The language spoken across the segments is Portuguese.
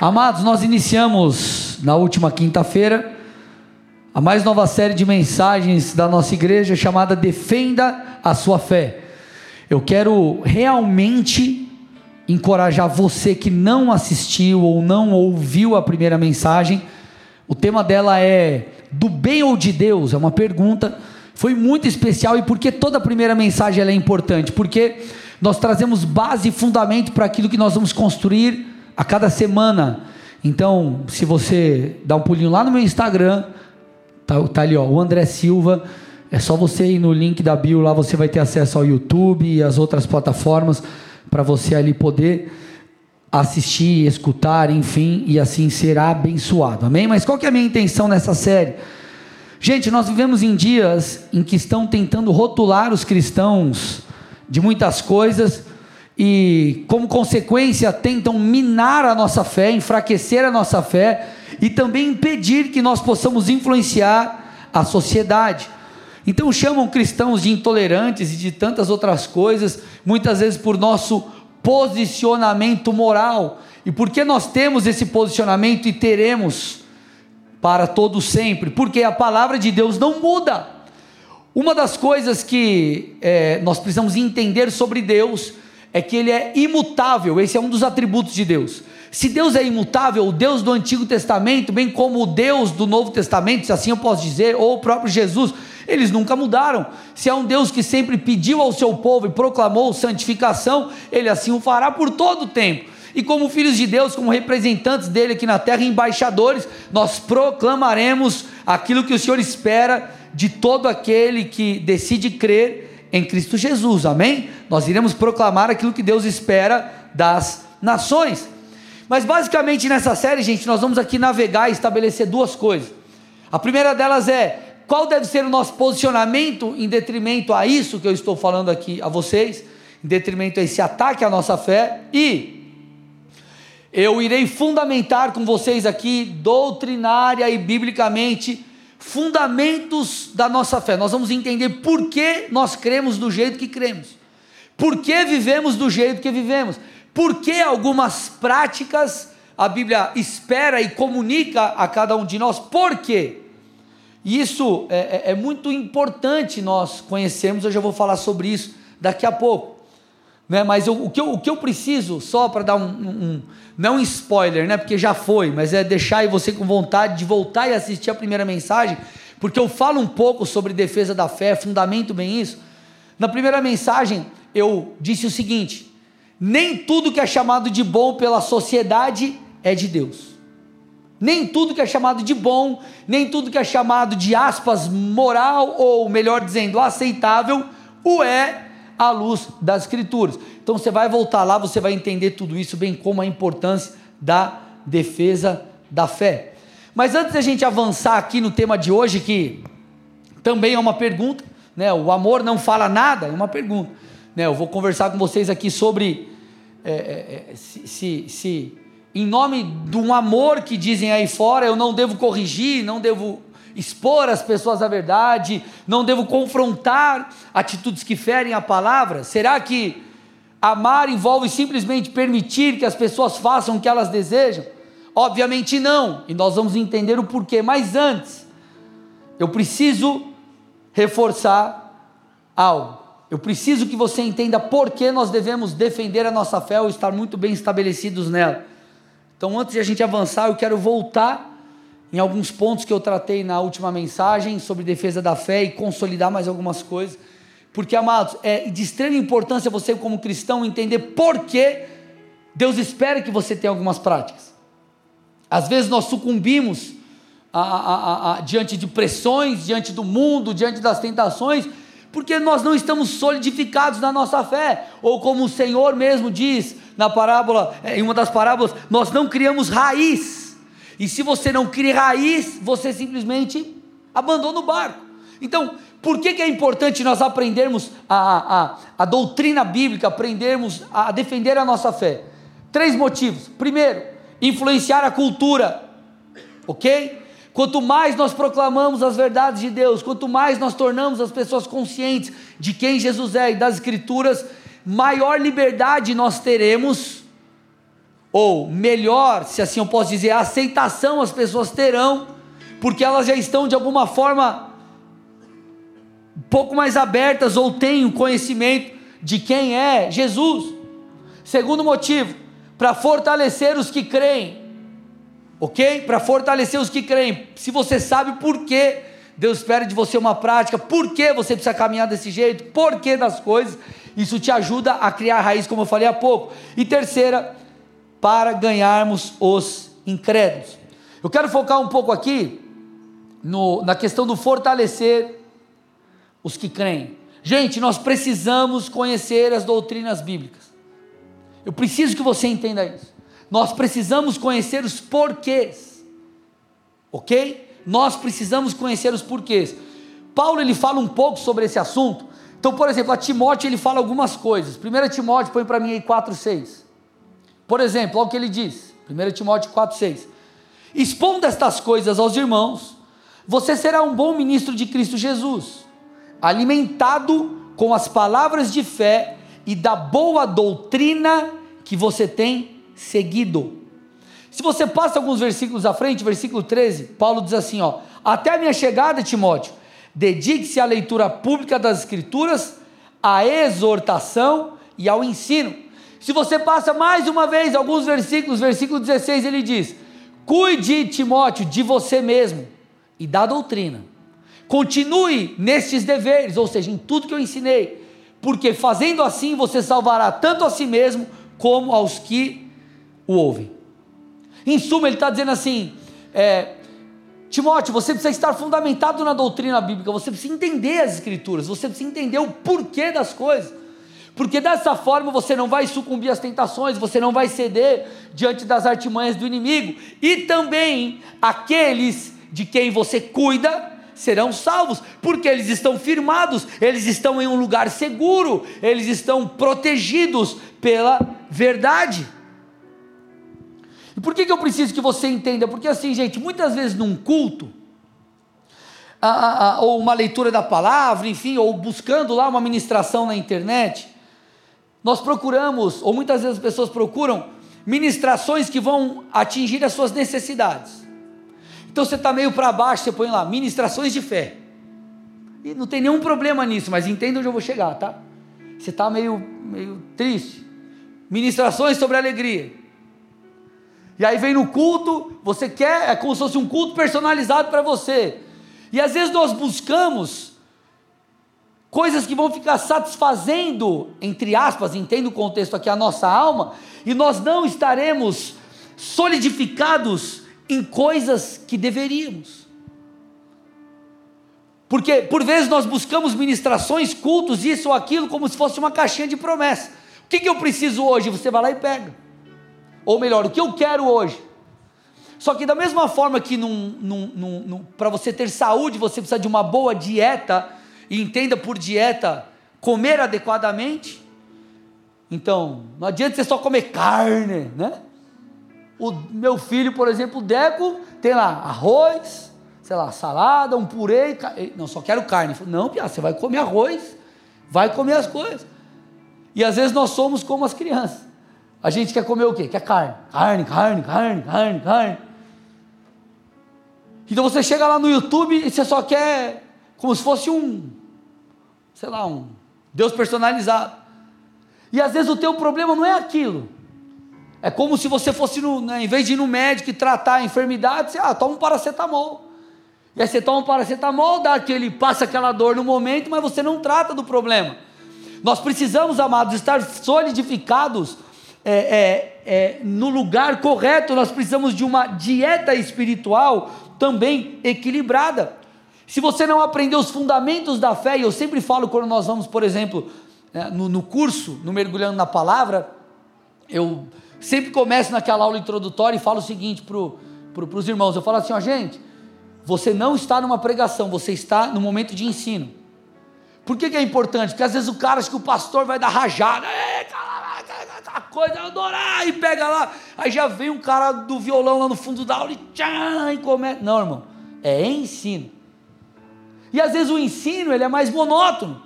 Amados, nós iniciamos na última quinta-feira a mais nova série de mensagens da nossa igreja chamada Defenda a Sua Fé. Eu quero realmente encorajar você que não assistiu ou não ouviu a primeira mensagem. O tema dela é do bem ou de Deus? É uma pergunta. Foi muito especial e por que toda a primeira mensagem é importante? Porque nós trazemos base e fundamento para aquilo que nós vamos construir a cada semana. Então, se você dá um pulinho lá no meu Instagram, tá, tá ali ó, o André Silva, é só você ir no link da bio lá, você vai ter acesso ao YouTube e as outras plataformas para você ali poder assistir, escutar, enfim, e assim será abençoado. Amém? Mas qual que é a minha intenção nessa série? Gente, nós vivemos em dias em que estão tentando rotular os cristãos de muitas coisas e, como consequência, tentam minar a nossa fé, enfraquecer a nossa fé e também impedir que nós possamos influenciar a sociedade. Então, chamam cristãos de intolerantes e de tantas outras coisas, muitas vezes por nosso posicionamento moral. E por que nós temos esse posicionamento e teremos para todo sempre? Porque a palavra de Deus não muda. Uma das coisas que é, nós precisamos entender sobre Deus é que ele é imutável, esse é um dos atributos de Deus. Se Deus é imutável, o Deus do Antigo Testamento, bem como o Deus do Novo Testamento, se assim eu posso dizer, ou o próprio Jesus, eles nunca mudaram. Se é um Deus que sempre pediu ao seu povo e proclamou santificação, ele assim o fará por todo o tempo. E como filhos de Deus, como representantes dele aqui na terra, embaixadores, nós proclamaremos aquilo que o Senhor espera de todo aquele que decide crer em Cristo Jesus, amém? Nós iremos proclamar aquilo que Deus espera das nações. Mas basicamente nessa série, gente, nós vamos aqui navegar e estabelecer duas coisas. A primeira delas é qual deve ser o nosso posicionamento em detrimento a isso que eu estou falando aqui a vocês, em detrimento a esse ataque à nossa fé, e eu irei fundamentar com vocês aqui, doutrinária e biblicamente, fundamentos da nossa fé. Nós vamos entender por que nós cremos do jeito que cremos, por que vivemos do jeito que vivemos, por que algumas práticas a Bíblia espera e comunica a cada um de nós, por quê? Isso é, é, é muito importante nós conhecermos, eu já vou falar sobre isso daqui a pouco. Né? Mas eu, o, que eu, o que eu preciso, só para dar um, um, não um spoiler, né? porque já foi, mas é deixar você com vontade de voltar e assistir a primeira mensagem, porque eu falo um pouco sobre defesa da fé, fundamento bem isso. Na primeira mensagem, eu disse o seguinte: nem tudo que é chamado de bom pela sociedade é de Deus. Nem tudo que é chamado de bom, nem tudo que é chamado de aspas moral, ou melhor dizendo, aceitável, o é à luz das Escrituras. Então você vai voltar lá, você vai entender tudo isso, bem como a importância da defesa da fé. Mas antes da gente avançar aqui no tema de hoje, que também é uma pergunta, né? O amor não fala nada, é uma pergunta. Né? Eu vou conversar com vocês aqui sobre é, é, é se, se, se, em nome de um amor que dizem aí fora, eu não devo corrigir, não devo expor às pessoas a verdade, não devo confrontar atitudes que ferem a palavra? Será que amar envolve simplesmente permitir que as pessoas façam o que elas desejam? Obviamente não, e nós vamos entender o porquê, mas antes, eu preciso reforçar algo. Eu preciso que você entenda por que nós devemos defender a nossa fé ou estar muito bem estabelecidos nela. Então, antes de a gente avançar, eu quero voltar em alguns pontos que eu tratei na última mensagem sobre defesa da fé e consolidar mais algumas coisas. Porque, amados, é de extrema importância você, como cristão, entender por que Deus espera que você tenha algumas práticas. Às vezes nós sucumbimos a, a, a, diante de pressões, diante do mundo, diante das tentações, porque nós não estamos solidificados na nossa fé, ou como o Senhor mesmo diz na parábola, em uma das parábolas, nós não criamos raiz e se você não cria raiz, você simplesmente abandona o barco. Então, por que, que é importante nós aprendermos a, a, a doutrina bíblica, aprendermos a defender a nossa fé? Três motivos. Primeiro, influenciar a cultura, ok? Quanto mais nós proclamamos as verdades de Deus, quanto mais nós tornamos as pessoas conscientes de quem Jesus é e das Escrituras, maior liberdade nós teremos ou melhor, se assim eu posso dizer, a aceitação as pessoas terão, porque elas já estão de alguma forma um pouco mais abertas ou têm o conhecimento de quem é Jesus. Segundo motivo, para fortalecer os que creem, ok? Para fortalecer os que creem. Se você sabe por que Deus espera de você uma prática, por que você precisa caminhar desse jeito, por que das coisas, isso te ajuda a criar raiz, como eu falei há pouco. E terceira, para ganharmos os incrédulos. Eu quero focar um pouco aqui no, na questão do fortalecer os que creem. Gente, nós precisamos conhecer as doutrinas bíblicas. Eu preciso que você entenda isso. Nós precisamos conhecer os porquês. OK? Nós precisamos conhecer os porquês. Paulo ele fala um pouco sobre esse assunto. Então, por exemplo, a Timóteo ele fala algumas coisas. 1 Timóteo põe para mim aí 4, 6. Por exemplo, olha o que ele diz. 1 Timóteo 4, 6. Expondo estas coisas aos irmãos, você será um bom ministro de Cristo Jesus, alimentado com as palavras de fé e da boa doutrina que você tem seguido. Se você passa alguns versículos à frente, versículo 13, Paulo diz assim: ó, até a minha chegada, Timóteo, dedique-se à leitura pública das Escrituras, à exortação e ao ensino. Se você passa mais uma vez alguns versículos, versículo 16, ele diz: Cuide, Timóteo, de você mesmo e da doutrina. Continue nestes deveres, ou seja, em tudo que eu ensinei, porque fazendo assim você salvará tanto a si mesmo como aos que o ouvem. Em suma, ele está dizendo assim: é, Timóteo, você precisa estar fundamentado na doutrina bíblica, você precisa entender as escrituras, você precisa entender o porquê das coisas, porque dessa forma você não vai sucumbir às tentações, você não vai ceder diante das artimanhas do inimigo, e também aqueles de quem você cuida serão salvos, porque eles estão firmados, eles estão em um lugar seguro, eles estão protegidos pela verdade. E por que, que eu preciso que você entenda? Porque assim, gente, muitas vezes num culto, ou uma leitura da palavra, enfim, ou buscando lá uma ministração na internet, nós procuramos, ou muitas vezes as pessoas procuram, ministrações que vão atingir as suas necessidades. Então você está meio para baixo, você põe lá, ministrações de fé. E não tem nenhum problema nisso, mas entenda onde eu vou chegar, tá? Você está meio, meio triste. Ministrações sobre alegria. E aí vem no culto, você quer, é como se fosse um culto personalizado para você. E às vezes nós buscamos coisas que vão ficar satisfazendo, entre aspas, entenda o contexto aqui, a nossa alma, e nós não estaremos solidificados em coisas que deveríamos. Porque por vezes nós buscamos ministrações, cultos, isso ou aquilo, como se fosse uma caixinha de promessa. O que, que eu preciso hoje? Você vai lá e pega. Ou melhor, o que eu quero hoje? Só que da mesma forma que para você ter saúde você precisa de uma boa dieta, e entenda por dieta comer adequadamente. Então, não adianta você só comer carne, né? O meu filho, por exemplo, o Deco, tem lá arroz, sei lá, salada, um purê, não, só quero carne. Não, Pia, você vai comer arroz, vai comer as coisas. E às vezes nós somos como as crianças. A gente quer comer o quê? Quer carne. Carne, carne, carne, carne, carne. Então você chega lá no YouTube e você só quer como se fosse um, sei lá, um Deus personalizado. E às vezes o teu problema não é aquilo. É como se você fosse, no, né, em vez de ir no médico e tratar a enfermidade, você ah, toma um paracetamol. E aí você toma um paracetamol, dá aquele, passa aquela dor no momento, mas você não trata do problema. Nós precisamos, amados, estar solidificados é, é, é, no lugar correto, nós precisamos de uma dieta espiritual também equilibrada. Se você não aprender os fundamentos da fé, e eu sempre falo quando nós vamos, por exemplo, é, no, curso, no Mergulhando na Palavra, eu sempre começo naquela aula introdutória e falo o seguinte para pro, os irmãos: eu falo assim, ó, gente, você não está numa pregação, você está no momento de ensino. Por que, que é importante? Porque às vezes o cara acha que o pastor vai dar rajada, a coisa, adorar, e pega lá, aí já vem um cara do violão lá no fundo da aula e tchan, e começa. Não, irmão, é ensino. E às vezes o ensino ele é mais monótono,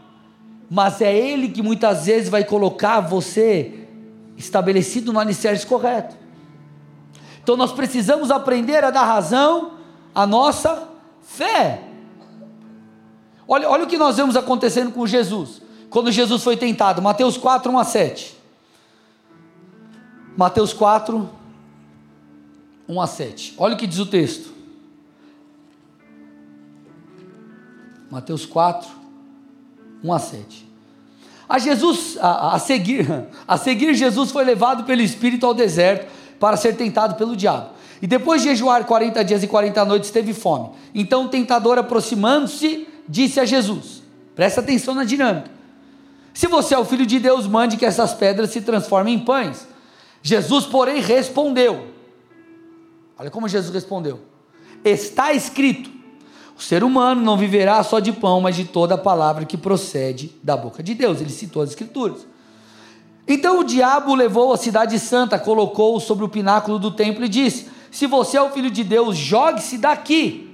mas é ele que muitas vezes vai colocar você estabelecido no alicerce correto. Então nós precisamos aprender a dar razão à nossa fé. Olha, olha o que nós vemos acontecendo com Jesus, quando Jesus foi tentado, Mateus 4, 1 a 7. Mateus 4, 1 a 7. Olha o que diz o texto. Mateus 4, 1 a 7. A Jesus, a, a, seguir, a seguir, Jesus foi levado pelo Espírito ao deserto para ser tentado pelo diabo. E depois de jejuar 40 dias e 40 noites, teve fome. Então o tentador, aproximando-se, disse a Jesus: presta atenção na dinâmica. Se você é o filho de Deus, mande que essas pedras se transformem em pães. Jesus, porém, respondeu: Olha como Jesus respondeu: Está escrito: o ser humano não viverá só de pão, mas de toda a palavra que procede da boca de Deus. Ele citou as Escrituras. Então o diabo levou a cidade santa, colocou-o sobre o pináculo do templo e disse: Se você é o filho de Deus, jogue-se daqui.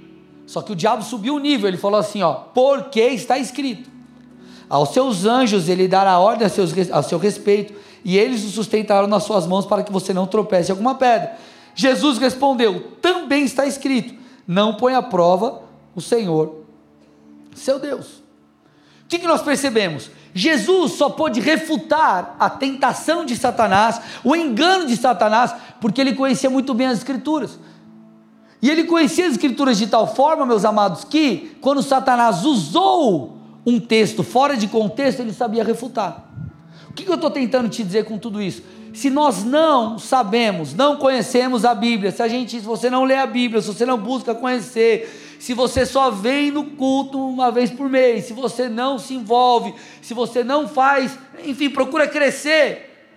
Só que o diabo subiu o nível, ele falou assim: ó, porque está escrito. Aos seus anjos ele dará ordem a, seus, a seu respeito, e eles o sustentarão nas suas mãos para que você não tropece em alguma pedra. Jesus respondeu: Também está escrito: Não põe à prova o Senhor, seu Deus. O que, nós percebemos? Jesus só pôde refutar a tentação de Satanás, o engano de Satanás, porque ele conhecia muito bem as Escrituras. E ele conhecia as Escrituras de tal forma, meus amados, que quando Satanás usou um texto fora de contexto, ele sabia refutar. O que eu estou tentando te dizer com tudo isso? Se nós não sabemos, não conhecemos a Bíblia, se a gente, se você não lê a Bíblia, se você não busca conhecer, se você só vem no culto uma vez por mês, se você não se envolve, se você não faz, enfim, procura crescer,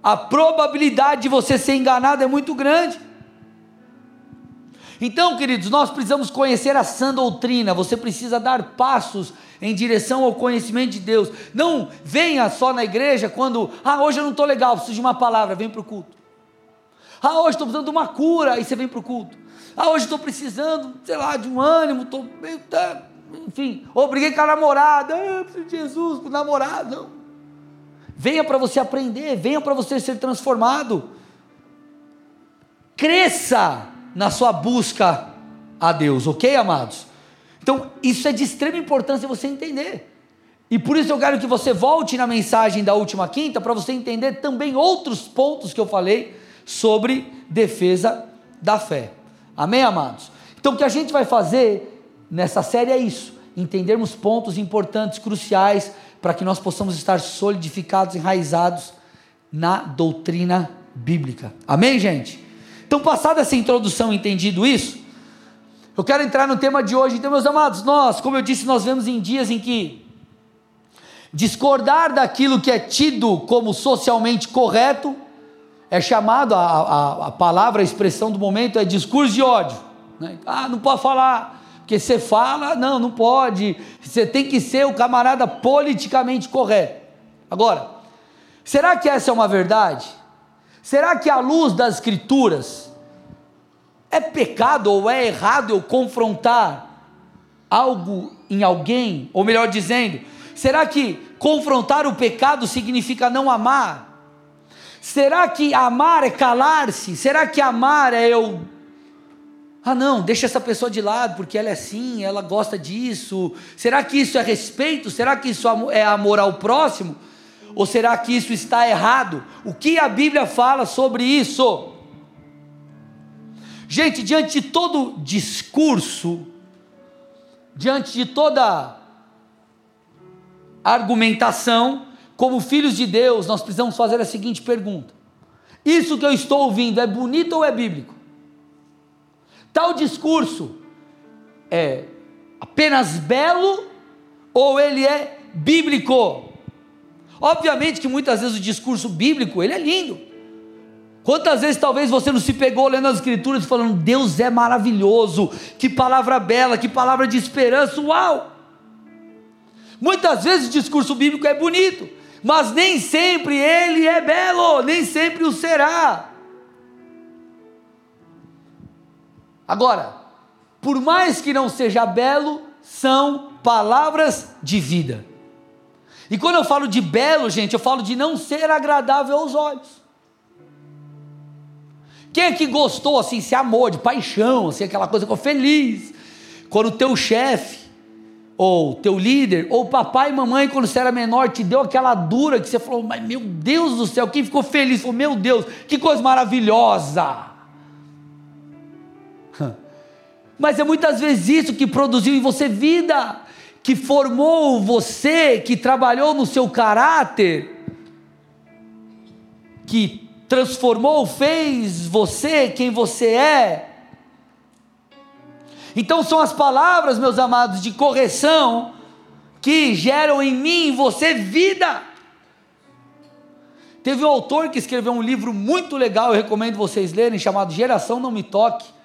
a probabilidade de você ser enganado é muito grande. Então, queridos, nós precisamos conhecer a sã doutrina, você precisa dar passos em direção ao conhecimento de Deus. Não venha só na igreja quando, ah, hoje eu não estou legal, preciso de uma palavra, vem para o culto. Ah, hoje estou precisando de uma cura, aí você vem para o culto. Ah, hoje estou precisando, sei lá, de um ânimo, estou meio. Tá, enfim, ou briguei com a namorada, ah, preciso de Jesus, com o namorado. Não. Venha para você aprender, venha para você ser transformado. Cresça na sua busca a Deus, ok, amados? Então, isso é de extrema importância você entender. E por isso eu quero que você volte na mensagem da última quinta para você entender também outros pontos que eu falei sobre defesa da fé. Amém, amados? Então, o que a gente vai fazer nessa série é isso: entendermos pontos importantes, cruciais, para que nós possamos estar solidificados, enraizados na doutrina bíblica. Amém, gente? Então, passada essa introdução, entendido isso, eu quero entrar no tema de hoje. Então, meus amados, nós, como eu disse, nós vemos em dias em que discordar daquilo que é tido como socialmente correto é chamado, a, a, a palavra, a expressão do momento é discurso de ódio. Né? Ah, não pode falar, porque você fala, não, não pode. Você tem que ser o camarada politicamente correto. Agora, será que essa é uma verdade? Será que à luz das Escrituras é pecado ou é errado eu confrontar algo em alguém? Ou melhor dizendo, será que confrontar o pecado significa não amar? Será que amar é calar-se? Será que amar é eu. Ah, não, deixa essa pessoa de lado porque ela é assim, ela gosta disso. Será que isso é respeito? Será que isso é amor ao próximo? Ou será que isso está errado? O que a Bíblia fala sobre isso? Gente, diante de todo discurso, diante de toda argumentação, como filhos de Deus, nós precisamos fazer a seguinte pergunta: Isso que eu estou ouvindo é bonito ou é bíblico? Tal discurso é apenas belo ou ele é bíblico? Obviamente que muitas vezes o discurso bíblico, ele é lindo. Quantas vezes talvez você não se pegou lendo as escrituras falando, Deus é maravilhoso, que palavra bela, que palavra de esperança, uau! Muitas vezes o discurso bíblico é bonito, mas nem sempre ele é belo, nem sempre o será. Agora, por mais que não seja belo, são palavras de vida. E quando eu falo de belo, gente, eu falo de não ser agradável aos olhos. Quem é que gostou assim, se amou de paixão, assim, aquela coisa ficou feliz? Quando o teu chefe, ou teu líder, ou papai e mamãe, quando você era menor, te deu aquela dura que você falou, mas meu Deus do céu, quem ficou feliz? Falou, meu Deus, que coisa maravilhosa. Mas é muitas vezes isso que produziu em você vida, que formou você, que trabalhou no seu caráter, que transformou, fez você quem você é. Então são as palavras, meus amados, de correção que geram em mim e você vida. Teve um autor que escreveu um livro muito legal, eu recomendo vocês lerem, chamado Geração Não Me Toque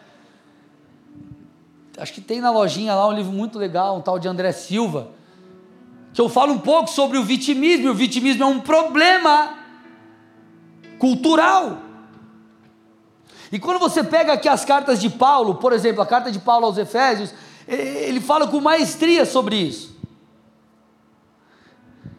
acho que tem na lojinha lá um livro muito legal, um tal de André Silva, que eu falo um pouco sobre o vitimismo, e o vitimismo é um problema cultural. E quando você pega aqui as cartas de Paulo, por exemplo, a carta de Paulo aos Efésios, ele fala com maestria sobre isso.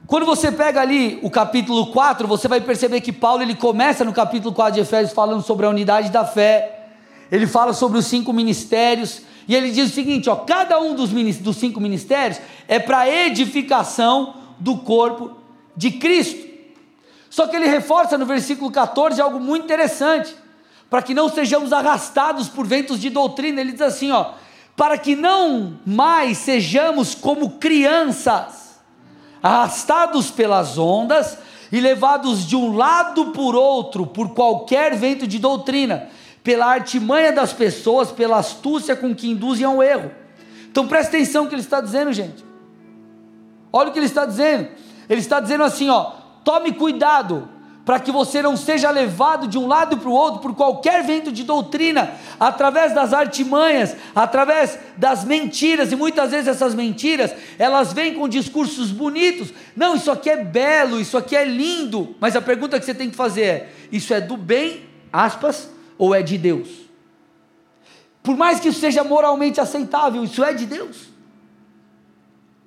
Quando você pega ali o capítulo 4, você vai perceber que Paulo ele começa no capítulo 4 de Efésios falando sobre a unidade da fé. Ele fala sobre os cinco ministérios, e ele diz o seguinte: ó, cada um dos, dos cinco ministérios é para edificação do corpo de Cristo. Só que ele reforça no versículo 14 algo muito interessante, para que não sejamos arrastados por ventos de doutrina. Ele diz assim: ó, para que não mais sejamos como crianças, arrastados pelas ondas e levados de um lado por outro por qualquer vento de doutrina pela artimanha das pessoas, pela astúcia com que induzem ao erro. Então presta atenção no que ele está dizendo, gente. Olha o que ele está dizendo. Ele está dizendo assim, ó, tome cuidado para que você não seja levado de um lado para o outro por qualquer vento de doutrina, através das artimanhas, através das mentiras, e muitas vezes essas mentiras, elas vêm com discursos bonitos. Não, isso aqui é belo, isso aqui é lindo, mas a pergunta que você tem que fazer é: isso é do bem, aspas, ou é de Deus? Por mais que isso seja moralmente aceitável, isso é de Deus?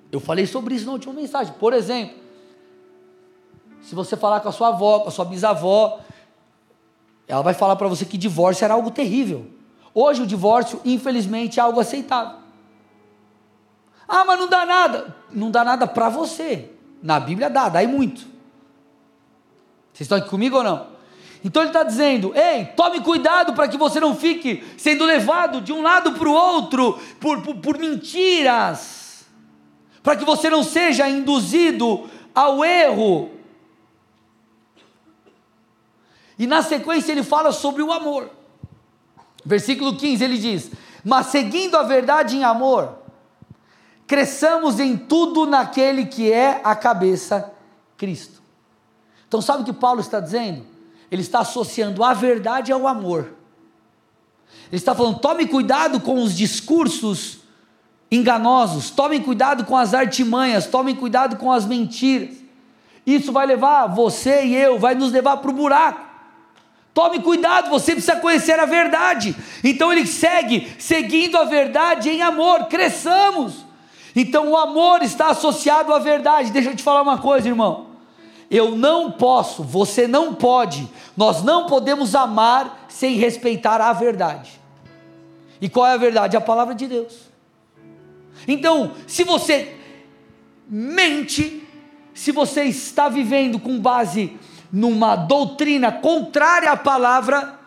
Eu falei sobre isso na última mensagem. Por exemplo, se você falar com a sua avó, com a sua bisavó, ela vai falar para você que divórcio era algo terrível. Hoje o divórcio, infelizmente, é algo aceitável. Ah, mas não dá nada. Não dá nada para você. Na Bíblia dá, dá e muito. Vocês estão aqui comigo ou não? Então ele está dizendo: ei, tome cuidado para que você não fique sendo levado de um lado para o outro por, por, por mentiras, para que você não seja induzido ao erro. E na sequência ele fala sobre o amor. Versículo 15 ele diz: Mas seguindo a verdade em amor, cresçamos em tudo naquele que é a cabeça, Cristo. Então, sabe o que Paulo está dizendo? ele está associando a verdade ao amor. Ele está falando: tome cuidado com os discursos enganosos, tome cuidado com as artimanhas, tome cuidado com as mentiras. Isso vai levar você e eu, vai nos levar para o buraco. Tome cuidado, você precisa conhecer a verdade. Então ele segue, seguindo a verdade em amor, cresçamos. Então o amor está associado à verdade. Deixa eu te falar uma coisa, irmão. Eu não posso, você não pode, nós não podemos amar sem respeitar a verdade. E qual é a verdade? A palavra de Deus. Então, se você mente, se você está vivendo com base numa doutrina contrária à palavra,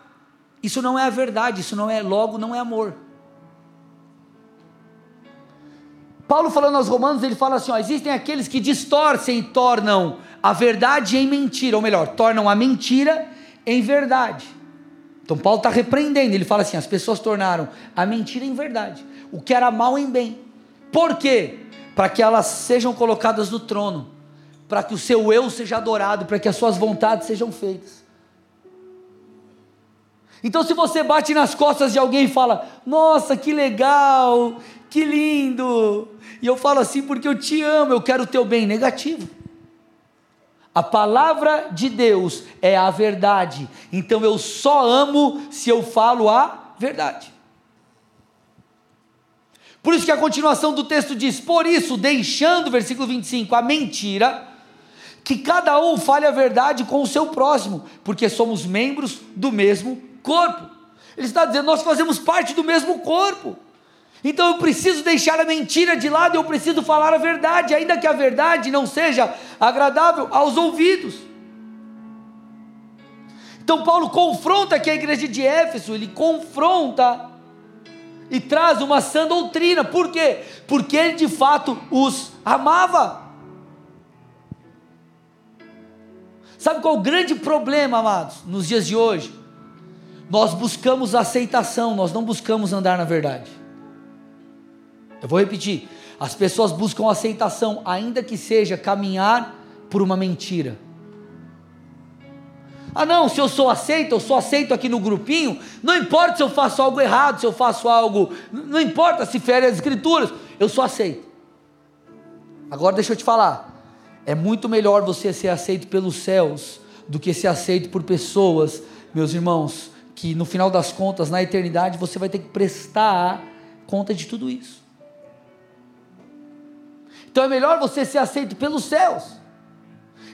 isso não é a verdade, isso não é logo, não é amor. Paulo falando aos Romanos, ele fala assim: ó, existem aqueles que distorcem e tornam a verdade em mentira, ou melhor, tornam a mentira em verdade. Então Paulo está repreendendo, ele fala assim: as pessoas tornaram a mentira em verdade, o que era mal em bem. Por quê? Para que elas sejam colocadas no trono, para que o seu eu seja adorado, para que as suas vontades sejam feitas. Então, se você bate nas costas de alguém e fala: Nossa, que legal, que lindo, e eu falo assim porque eu te amo, eu quero o teu bem, negativo. A palavra de Deus é a verdade. Então eu só amo se eu falo a verdade. Por isso que a continuação do texto diz: Por isso, deixando, versículo 25, a mentira, que cada um fale a verdade com o seu próximo, porque somos membros do mesmo corpo. Ele está dizendo, nós fazemos parte do mesmo corpo. Então eu preciso deixar a mentira de lado, eu preciso falar a verdade, ainda que a verdade não seja agradável aos ouvidos. Então Paulo confronta aqui a igreja de Éfeso, ele confronta e traz uma sã doutrina. Por quê? Porque ele de fato os amava. Sabe qual é o grande problema, amados, nos dias de hoje? Nós buscamos aceitação, nós não buscamos andar na verdade. Eu vou repetir: as pessoas buscam aceitação, ainda que seja caminhar por uma mentira. Ah, não, se eu sou aceito, eu sou aceito aqui no grupinho, não importa se eu faço algo errado, se eu faço algo, não importa se fere as escrituras, eu sou aceito. Agora deixa eu te falar, é muito melhor você ser aceito pelos céus do que ser aceito por pessoas, meus irmãos, que no final das contas, na eternidade, você vai ter que prestar conta de tudo isso. Então é melhor você ser aceito pelos céus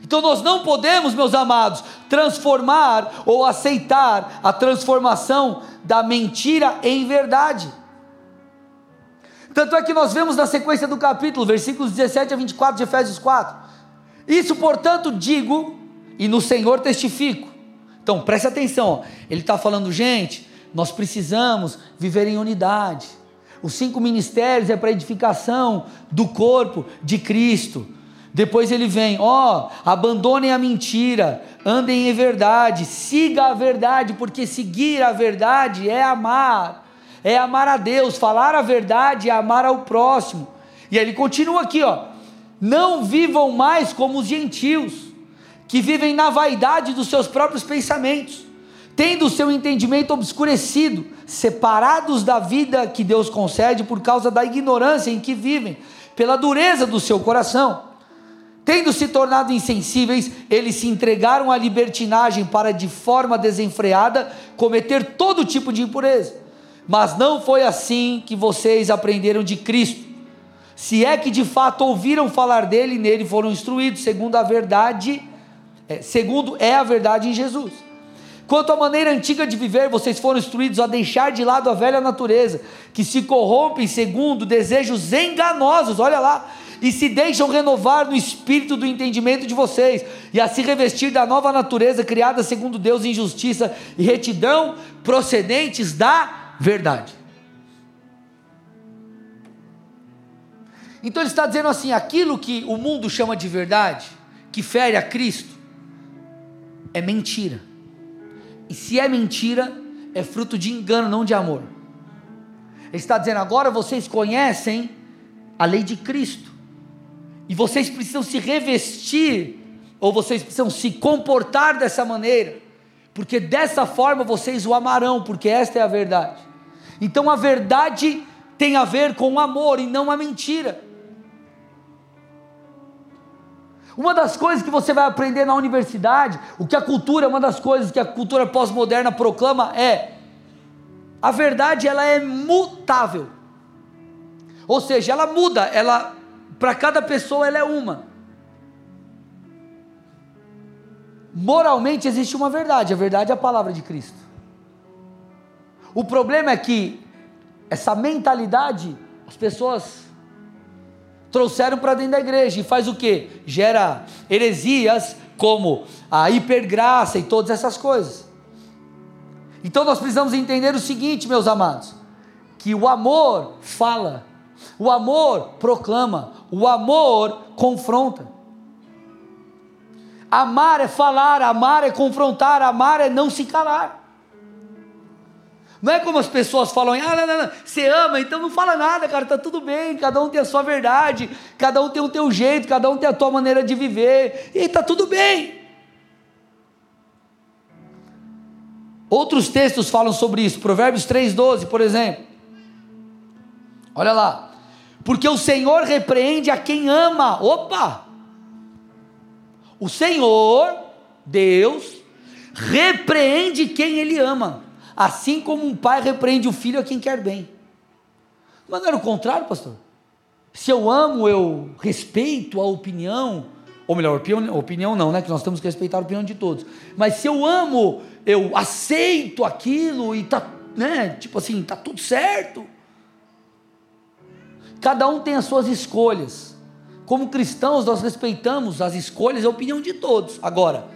então nós não podemos, meus amados, transformar ou aceitar a transformação da mentira em verdade. Tanto é que nós vemos na sequência do capítulo, versículos 17 a 24 de Efésios 4. Isso, portanto, digo e no Senhor testifico. Então, preste atenção, ele está falando, gente, nós precisamos viver em unidade. Os cinco ministérios é para edificação do corpo de Cristo. Depois ele vem, ó, oh, abandonem a mentira, andem em verdade, siga a verdade, porque seguir a verdade é amar, é amar a Deus, falar a verdade é amar ao próximo. E aí ele continua aqui, ó, não vivam mais como os gentios, que vivem na vaidade dos seus próprios pensamentos, tendo o seu entendimento obscurecido, separados da vida que Deus concede por causa da ignorância em que vivem, pela dureza do seu coração Tendo se tornado insensíveis, eles se entregaram à libertinagem para, de forma desenfreada, cometer todo tipo de impureza. Mas não foi assim que vocês aprenderam de Cristo. Se é que de fato ouviram falar dele e nele foram instruídos, segundo a verdade, é, segundo é a verdade em Jesus. Quanto à maneira antiga de viver, vocês foram instruídos a deixar de lado a velha natureza, que se corrompe segundo desejos enganosos. Olha lá, e se deixam renovar no espírito do entendimento de vocês, e a se revestir da nova natureza criada segundo Deus em justiça e retidão, procedentes da verdade. Então ele está dizendo assim: aquilo que o mundo chama de verdade, que fere a Cristo, é mentira. E se é mentira, é fruto de engano, não de amor. Ele está dizendo: agora vocês conhecem a lei de Cristo. E vocês precisam se revestir, ou vocês precisam se comportar dessa maneira, porque dessa forma vocês o amarão, porque esta é a verdade. Então a verdade tem a ver com o amor e não a mentira. Uma das coisas que você vai aprender na universidade, o que a cultura, uma das coisas que a cultura pós-moderna proclama é a verdade ela é mutável. Ou seja, ela muda, ela para cada pessoa ela é uma. Moralmente existe uma verdade, a verdade é a palavra de Cristo. O problema é que essa mentalidade as pessoas trouxeram para dentro da igreja e faz o que? Gera heresias como a hipergraça e todas essas coisas. Então nós precisamos entender o seguinte, meus amados, que o amor fala, o amor proclama, o amor confronta. Amar é falar, amar é confrontar, amar é não se calar. Não é como as pessoas falam, ah, não, não, não, você ama, então não fala nada, cara, tá tudo bem, cada um tem a sua verdade, cada um tem o teu jeito, cada um tem a tua maneira de viver, e tá tudo bem. Outros textos falam sobre isso, Provérbios 3,12, por exemplo. Olha lá porque o Senhor repreende a quem ama. Opa! O Senhor, Deus, repreende quem Ele ama, assim como um pai repreende o filho a quem quer bem. Mas não era o contrário, pastor? Se eu amo, eu respeito a opinião ou melhor, opinião, opinião não, né? Que nós temos que respeitar a opinião de todos. Mas se eu amo, eu aceito aquilo e tá, né? Tipo assim, tá tudo certo. Cada um tem as suas escolhas. Como cristãos, nós respeitamos as escolhas e a opinião de todos. Agora,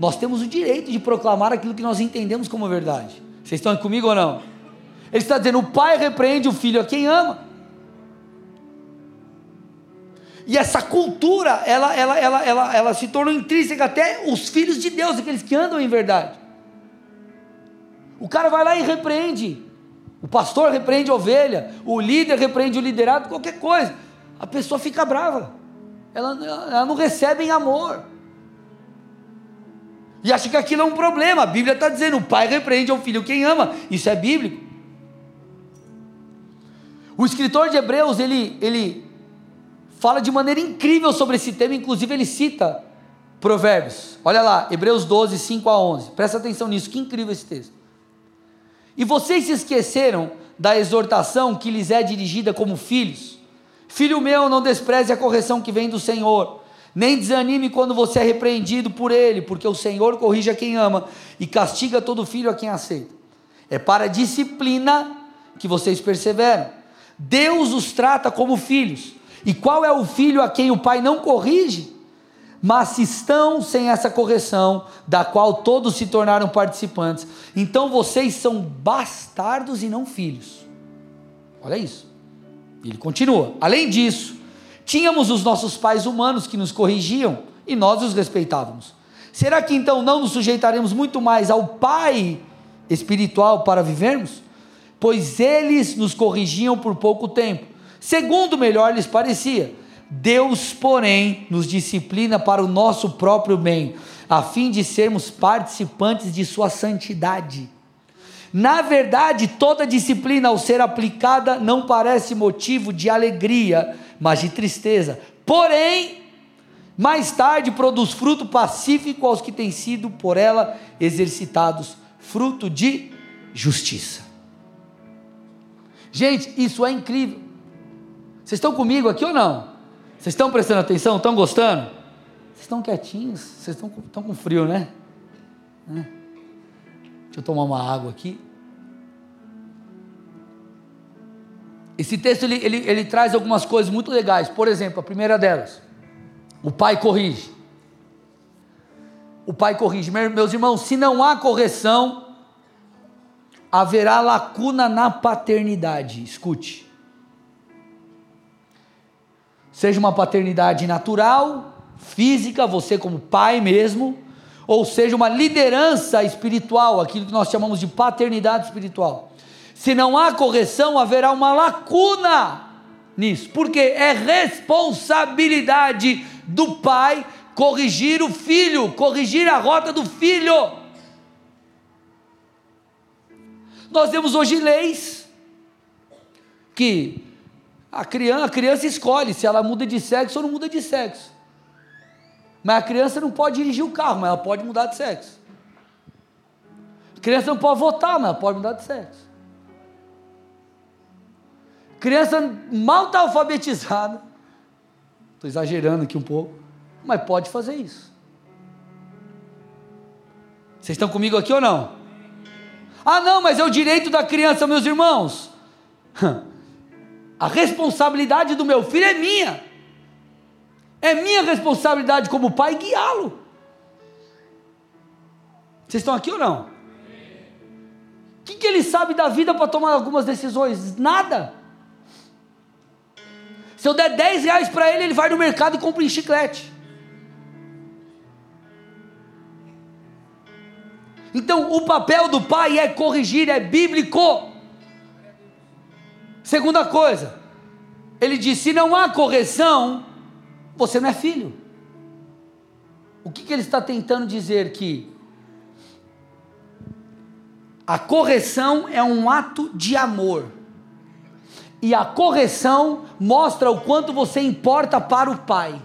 nós temos o direito de proclamar aquilo que nós entendemos como verdade. Vocês estão comigo ou não? Ele está dizendo: o pai repreende o filho a quem ama. E essa cultura, ela, ela, ela, ela, ela se tornou intrínseca até os filhos de Deus, aqueles que andam em verdade. O cara vai lá e repreende. O pastor repreende a ovelha, o líder repreende o liderado, qualquer coisa. A pessoa fica brava. Ela, ela não recebe em amor. E acha que aquilo é um problema. A Bíblia está dizendo: o pai repreende ao filho quem ama. Isso é bíblico. O escritor de Hebreus, ele, ele fala de maneira incrível sobre esse tema, inclusive ele cita Provérbios. Olha lá, Hebreus 12, 5 a 11. Presta atenção nisso, que incrível esse texto. E vocês se esqueceram da exortação que lhes é dirigida como filhos? Filho meu, não despreze a correção que vem do Senhor, nem desanime quando você é repreendido por ele, porque o Senhor corrige a quem ama e castiga todo filho a quem aceita. É para a disciplina que vocês perseveram. Deus os trata como filhos. E qual é o filho a quem o pai não corrige? Mas estão sem essa correção, da qual todos se tornaram participantes, então vocês são bastardos e não filhos. Olha isso. Ele continua. Além disso, tínhamos os nossos pais humanos que nos corrigiam e nós os respeitávamos. Será que então não nos sujeitaremos muito mais ao Pai espiritual para vivermos? Pois eles nos corrigiam por pouco tempo segundo melhor lhes parecia. Deus, porém, nos disciplina para o nosso próprio bem, a fim de sermos participantes de Sua santidade. Na verdade, toda disciplina, ao ser aplicada, não parece motivo de alegria, mas de tristeza. Porém, mais tarde produz fruto pacífico aos que têm sido por ela exercitados, fruto de justiça. Gente, isso é incrível. Vocês estão comigo aqui ou não? Vocês estão prestando atenção? Estão gostando? Vocês estão quietinhos? Vocês estão, estão com frio, né? né? Deixa eu tomar uma água aqui. Esse texto ele, ele, ele traz algumas coisas muito legais. Por exemplo, a primeira delas: o pai corrige. O pai corrige. Meus irmãos, se não há correção, haverá lacuna na paternidade. Escute seja uma paternidade natural, física, você como pai mesmo, ou seja uma liderança espiritual, aquilo que nós chamamos de paternidade espiritual. Se não há correção, haverá uma lacuna nisso, porque é responsabilidade do pai corrigir o filho, corrigir a rota do filho. Nós temos hoje leis que a criança, a criança escolhe se ela muda de sexo ou não muda de sexo. Mas a criança não pode dirigir o carro, mas ela pode mudar de sexo. A criança não pode votar, mas ela pode mudar de sexo. Criança mal está alfabetizada. Estou exagerando aqui um pouco, mas pode fazer isso. Vocês estão comigo aqui ou não? Ah, não, mas é o direito da criança, meus irmãos. A responsabilidade do meu filho é minha. É minha responsabilidade como pai guiá-lo. Vocês estão aqui ou não? O que, que ele sabe da vida para tomar algumas decisões? Nada. Se eu der 10 reais para ele, ele vai no mercado e compra um chiclete. Então, o papel do pai é corrigir, é bíblico. Segunda coisa, ele diz: se não há correção, você não é filho. O que, que ele está tentando dizer que a correção é um ato de amor. E a correção mostra o quanto você importa para o pai.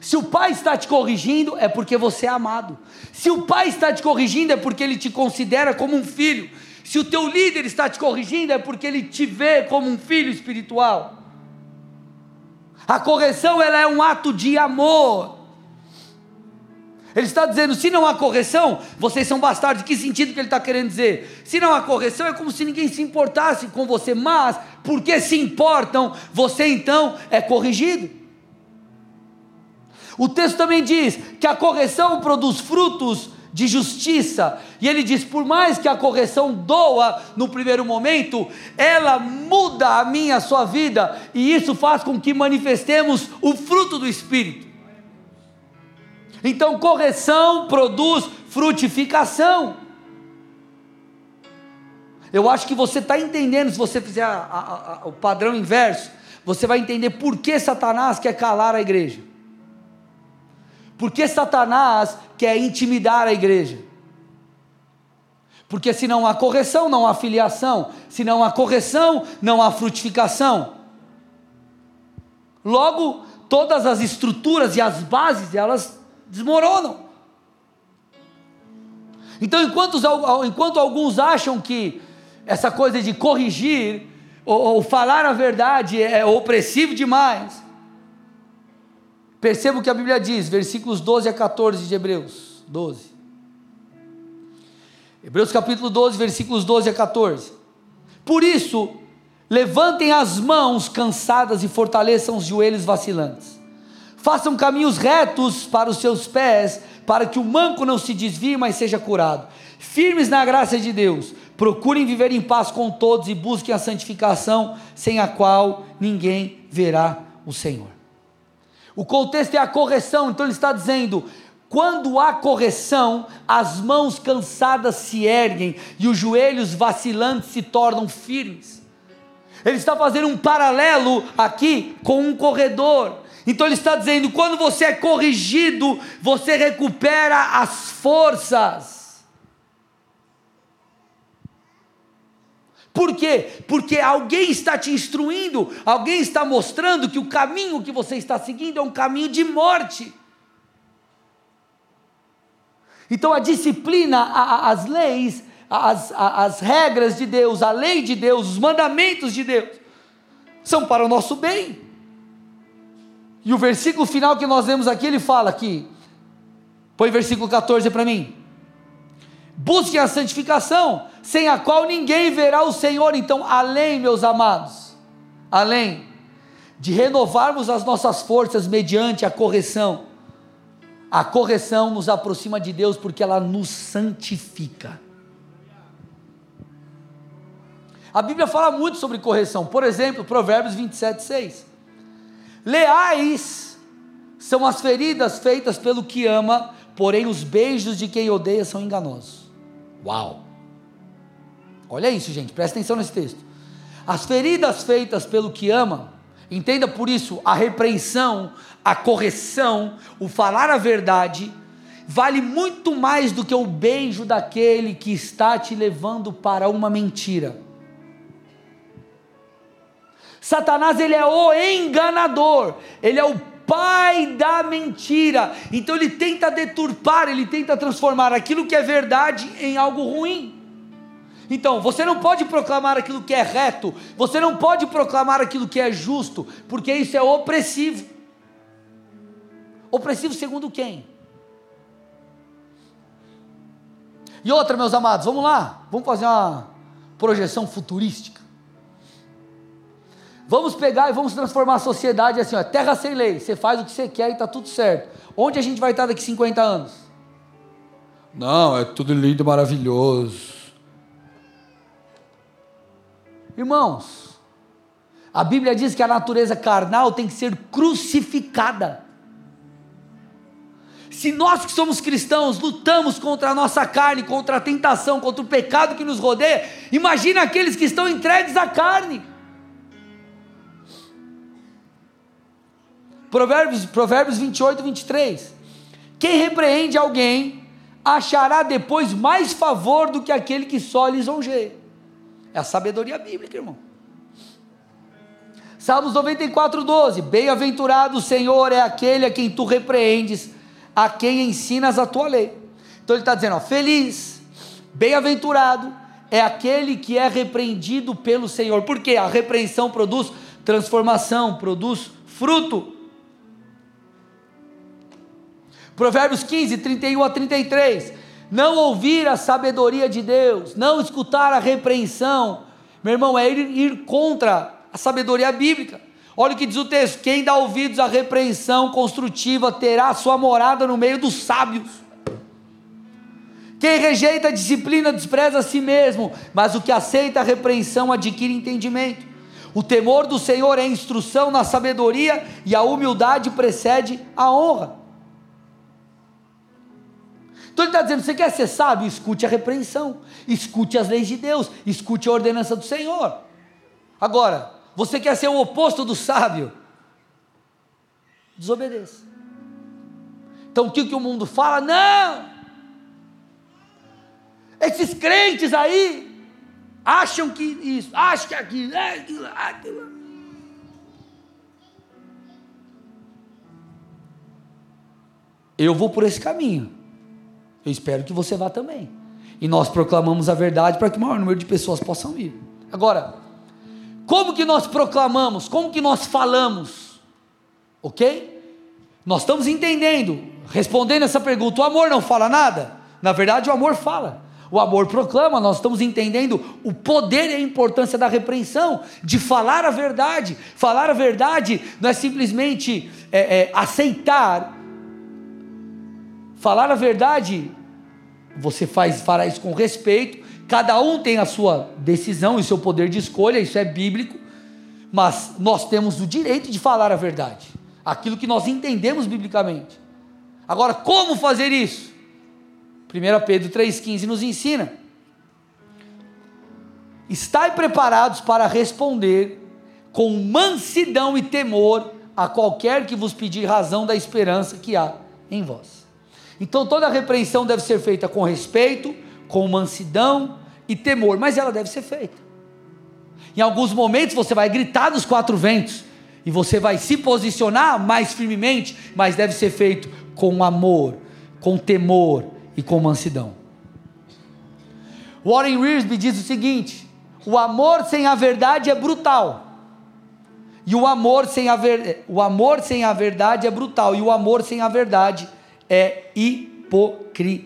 Se o pai está te corrigindo, é porque você é amado. Se o pai está te corrigindo, é porque ele te considera como um filho. Se o teu líder está te corrigindo, é porque ele te vê como um filho espiritual. A correção ela é um ato de amor. Ele está dizendo: se não há correção, vocês são bastardos. Que sentido que ele está querendo dizer? Se não há correção, é como se ninguém se importasse com você, mas porque se importam, você então é corrigido. O texto também diz que a correção produz frutos de justiça. E ele diz: por mais que a correção doa no primeiro momento, ela muda a minha, a sua vida, e isso faz com que manifestemos o fruto do Espírito. Então, correção produz frutificação. Eu acho que você está entendendo, se você fizer a, a, a, o padrão inverso, você vai entender por que Satanás quer calar a igreja. Por que Satanás quer intimidar a igreja? Porque se não há correção, não há filiação. Se não há correção, não há frutificação. Logo, todas as estruturas e as bases, elas desmoronam. Então, enquanto, enquanto alguns acham que essa coisa de corrigir ou, ou falar a verdade é opressivo demais, perceba o que a Bíblia diz, versículos 12 a 14 de Hebreus 12. Hebreus capítulo 12, versículos 12 a 14. Por isso, levantem as mãos cansadas e fortaleçam os joelhos vacilantes façam caminhos retos para os seus pés, para que o manco não se desvie, mas seja curado. Firmes na graça de Deus, procurem viver em paz com todos e busquem a santificação, sem a qual ninguém verá o Senhor. O contexto é a correção, então ele está dizendo: quando há correção, as mãos cansadas se erguem e os joelhos vacilantes se tornam firmes. Ele está fazendo um paralelo aqui com um corredor. Então ele está dizendo: quando você é corrigido, você recupera as forças. Por quê? Porque alguém está te instruindo, alguém está mostrando que o caminho que você está seguindo é um caminho de morte. Então a disciplina, a, as leis, as, a, as regras de Deus, a lei de Deus, os mandamentos de Deus, são para o nosso bem. E o versículo final que nós vemos aqui, ele fala aqui, põe versículo 14 para mim. Busquem a santificação, sem a qual ninguém verá o Senhor. Então, além, meus amados, além de renovarmos as nossas forças mediante a correção, a correção nos aproxima de Deus porque ela nos santifica. A Bíblia fala muito sobre correção, por exemplo, Provérbios 27, 6. Leais são as feridas feitas pelo que ama, porém os beijos de quem odeia são enganosos. Uau! Olha isso, gente, presta atenção nesse texto. As feridas feitas pelo que ama, entenda por isso a repreensão, a correção, o falar a verdade, vale muito mais do que o beijo daquele que está te levando para uma mentira. Satanás ele é o enganador, ele é o pai da mentira. Então ele tenta deturpar, ele tenta transformar aquilo que é verdade em algo ruim. Então, você não pode proclamar aquilo que é reto, você não pode proclamar aquilo que é justo, porque isso é opressivo. Opressivo segundo quem? E outra, meus amados, vamos lá, vamos fazer uma projeção futurística. Vamos pegar e vamos transformar a sociedade assim, ó, terra sem lei. Você faz o que você quer e está tudo certo. Onde a gente vai estar daqui 50 anos? Não, é tudo lindo, maravilhoso. Irmãos, a Bíblia diz que a natureza carnal tem que ser crucificada. Se nós que somos cristãos lutamos contra a nossa carne, contra a tentação, contra o pecado que nos rodeia, imagina aqueles que estão entregues à carne. Provérbios, Provérbios 28, 23. Quem repreende alguém achará depois mais favor do que aquele que só lisonjeia. É a sabedoria bíblica, irmão. Salmos 94, 12. Bem-aventurado o Senhor é aquele a quem tu repreendes, a quem ensinas a tua lei. Então ele está dizendo: ó, feliz, bem-aventurado é aquele que é repreendido pelo Senhor. Porque a repreensão produz transformação, produz fruto. Provérbios 15, 31 a 33. Não ouvir a sabedoria de Deus, não escutar a repreensão, meu irmão, é ir, ir contra a sabedoria bíblica. Olha o que diz o texto: quem dá ouvidos à repreensão construtiva terá sua morada no meio dos sábios. Quem rejeita a disciplina despreza a si mesmo, mas o que aceita a repreensão adquire entendimento. O temor do Senhor é instrução na sabedoria e a humildade precede a honra. Então ele está dizendo: você quer ser sábio? Escute a repreensão, escute as leis de Deus, escute a ordenança do Senhor. Agora, você quer ser o oposto do sábio? Desobedeça. Então o que, que o mundo fala? Não! Esses crentes aí acham que isso, acham que aquilo, é aquilo, aquilo. Eu vou por esse caminho. Eu espero que você vá também. E nós proclamamos a verdade para que o maior número de pessoas possam ir. Agora, como que nós proclamamos? Como que nós falamos? Ok? Nós estamos entendendo, respondendo essa pergunta: o amor não fala nada? Na verdade, o amor fala. O amor proclama, nós estamos entendendo o poder e a importância da repreensão, de falar a verdade. Falar a verdade não é simplesmente é, é, aceitar Falar a verdade, você faz, fará isso com respeito. Cada um tem a sua decisão e seu poder de escolha, isso é bíblico. Mas nós temos o direito de falar a verdade, aquilo que nós entendemos biblicamente. Agora, como fazer isso? 1 Pedro 3,15 nos ensina. Estai preparados para responder com mansidão e temor a qualquer que vos pedir razão da esperança que há em vós. Então toda repreensão deve ser feita com respeito, com mansidão e temor, mas ela deve ser feita. Em alguns momentos você vai gritar dos quatro ventos e você vai se posicionar mais firmemente, mas deve ser feito com amor, com temor e com mansidão. Warren Wiersbe diz o seguinte: o amor sem a verdade é brutal. E o amor sem a, ver... o amor sem a verdade é brutal, e o amor sem a verdade é é hipocrisia.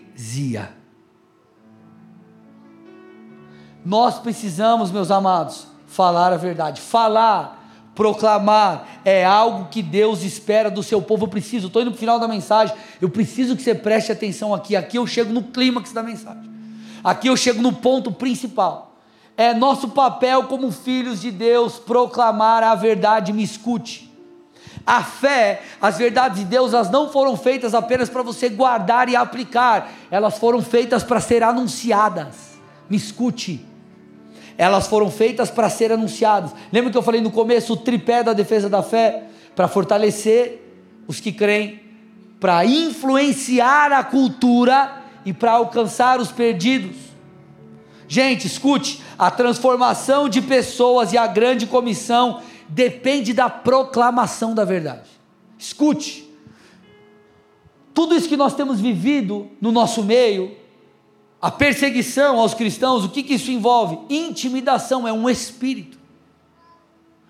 Nós precisamos, meus amados, falar a verdade. Falar, proclamar é algo que Deus espera do seu povo. Eu preciso, estou indo para o final da mensagem. Eu preciso que você preste atenção aqui. Aqui eu chego no clímax da mensagem. Aqui eu chego no ponto principal. É nosso papel como filhos de Deus proclamar a verdade. Me escute. A fé, as verdades de Deus, elas não foram feitas apenas para você guardar e aplicar, elas foram feitas para ser anunciadas. Me escute. Elas foram feitas para ser anunciadas. Lembra que eu falei no começo o tripé da defesa da fé? Para fortalecer os que creem, para influenciar a cultura e para alcançar os perdidos. Gente, escute: a transformação de pessoas e a grande comissão depende da proclamação da verdade. Escute, tudo isso que nós temos vivido no nosso meio, a perseguição aos cristãos, o que, que isso envolve? Intimidação é um espírito.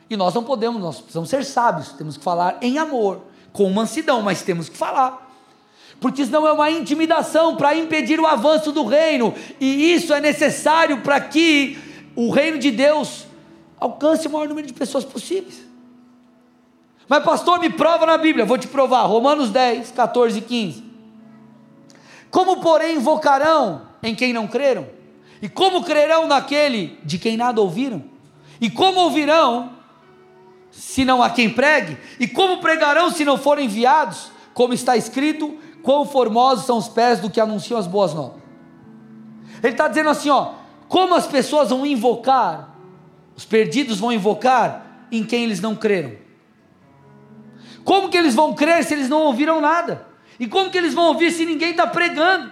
E nós não podemos, nós precisamos ser sábios, temos que falar em amor, com mansidão, mas temos que falar. Porque senão é uma intimidação para impedir o avanço do reino, e isso é necessário para que o reino de Deus alcance o maior número de pessoas possíveis. Mas, pastor, me prova na Bíblia. Vou te provar. Romanos 10, 14 e 15. Como, porém, invocarão em quem não creram? E como crerão naquele de quem nada ouviram? E como ouvirão se não há quem pregue? E como pregarão se não forem enviados? Como está escrito, quão formosos são os pés do que anunciam as boas novas. Ele está dizendo assim: ó, como as pessoas vão invocar os perdidos vão invocar em quem eles não creram. Como que eles vão crer se eles não ouviram nada? E como que eles vão ouvir se ninguém está pregando?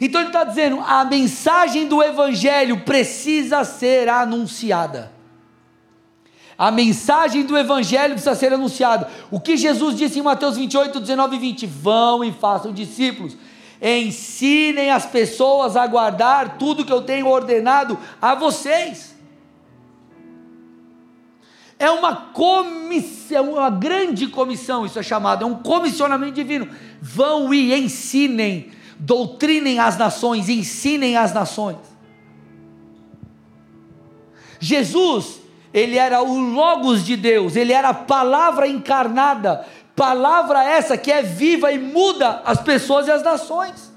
Então ele está dizendo: a mensagem do Evangelho precisa ser anunciada. A mensagem do Evangelho precisa ser anunciada. O que Jesus disse em Mateus 28, 19 e 20: Vão e façam discípulos, ensinem as pessoas a guardar tudo que eu tenho ordenado a vocês. É uma comissão, uma grande comissão, isso é chamado, é um comissionamento divino. Vão e ensinem, doutrinem as nações, ensinem as nações. Jesus, ele era o Logos de Deus, ele era a palavra encarnada, palavra essa que é viva e muda as pessoas e as nações.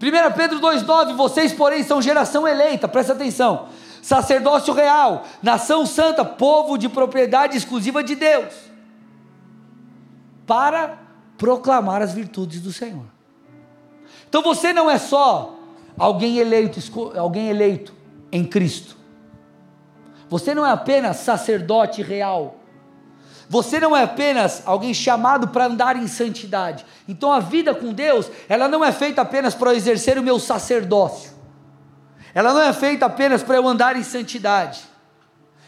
1 Pedro 2,9: Vocês, porém, são geração eleita, presta atenção sacerdócio real, nação santa, povo de propriedade exclusiva de Deus, para proclamar as virtudes do Senhor. Então você não é só alguém eleito, alguém eleito em Cristo. Você não é apenas sacerdote real. Você não é apenas alguém chamado para andar em santidade. Então a vida com Deus, ela não é feita apenas para exercer o meu sacerdócio. Ela não é feita apenas para eu andar em santidade.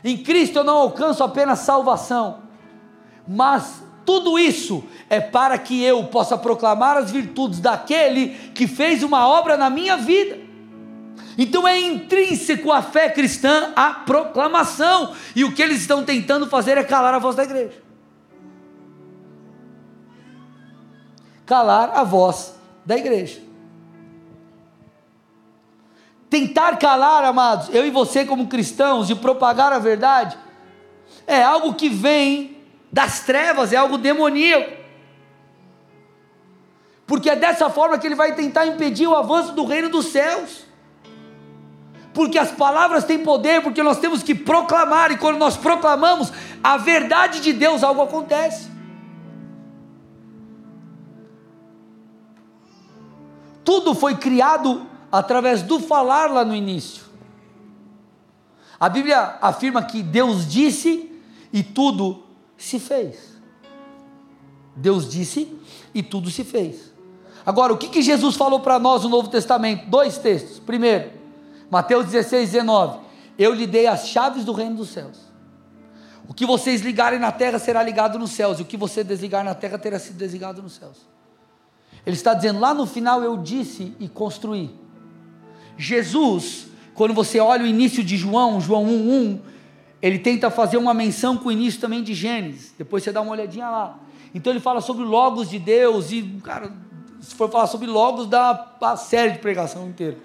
Em Cristo eu não alcanço apenas salvação, mas tudo isso é para que eu possa proclamar as virtudes daquele que fez uma obra na minha vida. Então é intrínseco à fé cristã a proclamação, e o que eles estão tentando fazer é calar a voz da igreja. Calar a voz da igreja. Tentar calar, amados, eu e você como cristãos, e propagar a verdade, é algo que vem das trevas, é algo demoníaco. Porque é dessa forma que ele vai tentar impedir o avanço do reino dos céus. Porque as palavras têm poder, porque nós temos que proclamar, e quando nós proclamamos a verdade de Deus, algo acontece. Tudo foi criado através do falar lá no início. A Bíblia afirma que Deus disse e tudo se fez. Deus disse e tudo se fez. Agora, o que, que Jesus falou para nós no Novo Testamento? Dois textos. Primeiro, Mateus 16, 19. Eu lhe dei as chaves do reino dos céus. O que vocês ligarem na terra será ligado nos céus, e o que você desligar na terra terá sido desligado nos céus. Ele está dizendo lá no final: Eu disse e construí. Jesus, quando você olha o início de João, João 1:1, ele tenta fazer uma menção com o início também de Gênesis. Depois você dá uma olhadinha lá. Então ele fala sobre logos de Deus e, cara, se for falar sobre logos, dá uma série de pregação inteira.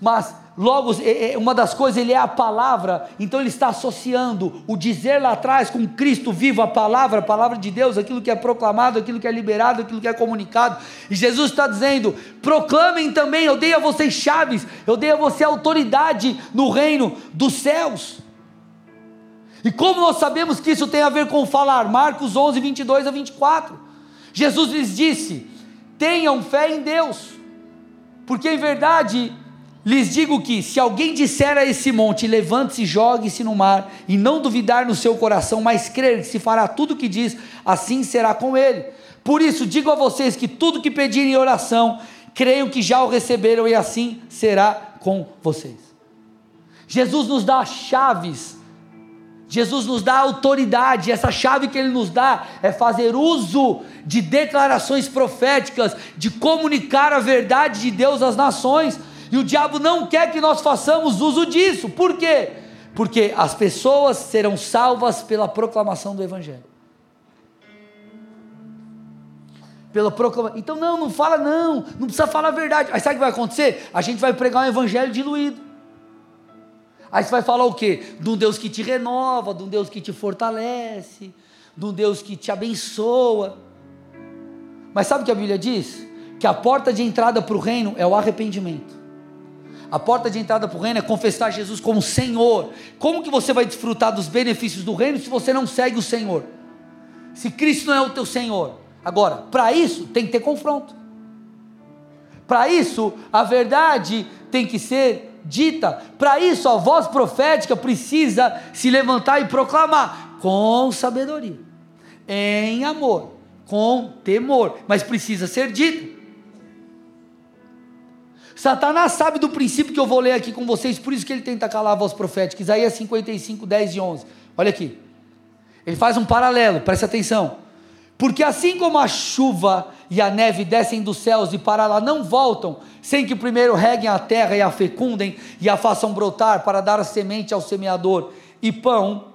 Mas Logos, é, é, uma das coisas, ele é a palavra, então ele está associando o dizer lá atrás com Cristo vivo, a palavra, a palavra de Deus, aquilo que é proclamado, aquilo que é liberado, aquilo que é comunicado. E Jesus está dizendo: proclamem também, eu dei a vocês chaves, eu dei a você autoridade no reino dos céus. E como nós sabemos que isso tem a ver com falar? Marcos 11, 22 a 24. Jesus lhes disse: tenham fé em Deus, porque em verdade lhes digo que, se alguém disser a esse monte, levante-se e jogue-se no mar, e não duvidar no seu coração, mas crer que se fará tudo o que diz, assim será com ele. Por isso, digo a vocês que tudo que pedirem em oração, creiam que já o receberam, e assim será com vocês. Jesus nos dá chaves, Jesus nos dá autoridade, essa chave que Ele nos dá é fazer uso de declarações proféticas, de comunicar a verdade de Deus às nações e o diabo não quer que nós façamos uso disso. Por quê? Porque as pessoas serão salvas pela proclamação do Evangelho. Pela proclamação. Então, não, não fala não, não precisa falar a verdade. Aí sabe o que vai acontecer? A gente vai pregar um Evangelho diluído. Aí você vai falar o quê? De um Deus que te renova, de um Deus que te fortalece, de um Deus que te abençoa. Mas sabe o que a Bíblia diz? Que a porta de entrada para o reino é o arrependimento. A porta de entrada para o reino é confessar Jesus como Senhor. Como que você vai desfrutar dos benefícios do reino se você não segue o Senhor? Se Cristo não é o teu Senhor. Agora, para isso tem que ter confronto. Para isso, a verdade tem que ser dita. Para isso, a voz profética precisa se levantar e proclamar com sabedoria, em amor, com temor, mas precisa ser dita. Satanás sabe do princípio que eu vou ler aqui com vocês, por isso que ele tenta calar a voz profética. Isaías 55, 10 e 11. Olha aqui. Ele faz um paralelo, preste atenção. Porque assim como a chuva e a neve descem dos céus e para lá não voltam, sem que primeiro reguem a terra e a fecundem e a façam brotar para dar semente ao semeador e pão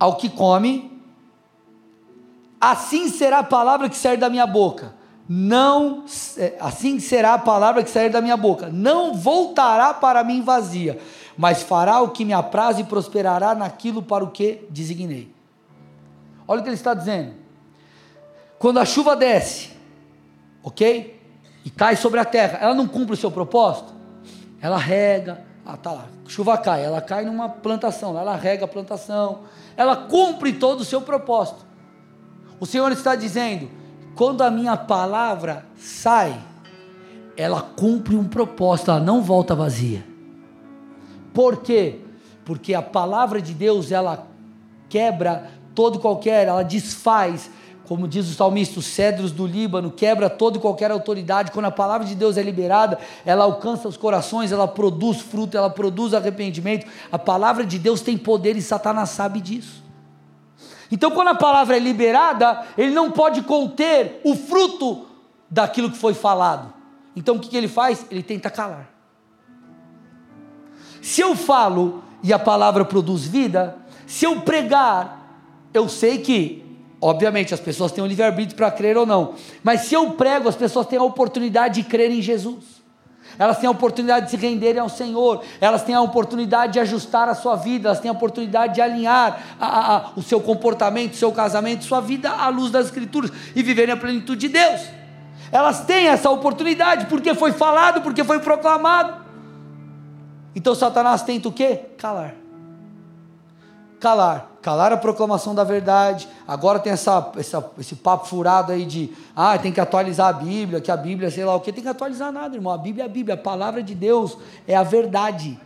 ao que come, assim será a palavra que sair da minha boca. Não, assim será a palavra que sair da minha boca. Não voltará para mim vazia, mas fará o que me apraz e prosperará naquilo para o que designei. Olha o que ele está dizendo. Quando a chuva desce, ok? E cai sobre a terra, ela não cumpre o seu propósito? Ela rega, ah, tá lá, chuva cai, ela cai numa plantação, ela rega a plantação, ela cumpre todo o seu propósito. O Senhor está dizendo: quando a minha palavra sai, ela cumpre um propósito, ela não volta vazia. Por quê? Porque a palavra de Deus, ela quebra todo qualquer, ela desfaz, como diz o salmista, os cedros do Líbano, quebra toda qualquer autoridade. Quando a palavra de Deus é liberada, ela alcança os corações, ela produz fruto, ela produz arrependimento. A palavra de Deus tem poder e Satanás sabe disso. Então, quando a palavra é liberada, ele não pode conter o fruto daquilo que foi falado. Então, o que, ele faz? Ele tenta calar. Se eu falo e a palavra produz vida, se eu pregar, eu sei que, obviamente, as pessoas têm o livre-arbítrio para crer ou não, mas se eu prego, as pessoas têm a oportunidade de crer em Jesus elas têm a oportunidade de se renderem ao Senhor, elas têm a oportunidade de ajustar a sua vida, elas têm a oportunidade de alinhar a, a, a, o seu comportamento, o seu casamento, sua vida à luz das Escrituras e viverem a plenitude de Deus. Elas têm essa oportunidade porque foi falado, porque foi proclamado. Então Satanás tenta o quê? Calar calar, calar a proclamação da verdade. Agora tem essa, essa, esse papo furado aí de, ah, tem que atualizar a Bíblia, que a Bíblia, sei lá o que, tem que atualizar nada, irmão. A Bíblia é a Bíblia, a palavra de Deus é a verdade.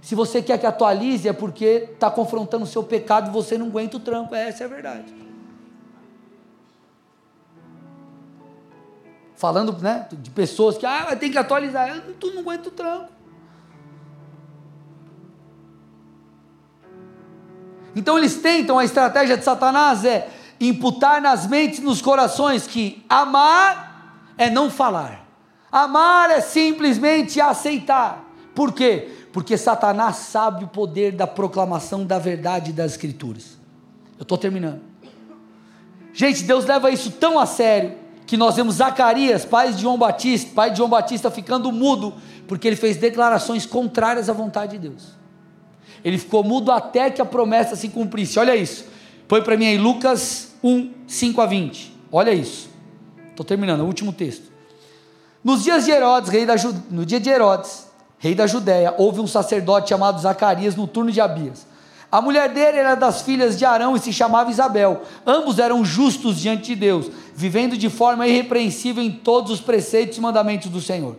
Se você quer que atualize, é porque está confrontando o seu pecado e você não aguenta o tranco. Essa é a verdade. Falando né, de pessoas que, ah, tem que atualizar. Tu não aguenta o tranco. Então eles tentam, a estratégia de Satanás é imputar nas mentes, nos corações que amar é não falar. Amar é simplesmente aceitar. Por quê? Porque Satanás sabe o poder da proclamação da verdade das Escrituras. Eu estou terminando. Gente, Deus leva isso tão a sério que nós vemos Zacarias, pai de João Batista, pai de João Batista ficando mudo, porque ele fez declarações contrárias à vontade de Deus. Ele ficou mudo até que a promessa se cumprisse. Olha isso. Põe para mim aí Lucas 1, 5 a 20. Olha isso. Estou terminando, o último texto. Nos dias de Herodes, rei da no dia de Herodes, rei da Judéia, houve um sacerdote chamado Zacarias no turno de Abias. A mulher dele era das filhas de Arão e se chamava Isabel. Ambos eram justos diante de Deus, vivendo de forma irrepreensível em todos os preceitos e mandamentos do Senhor.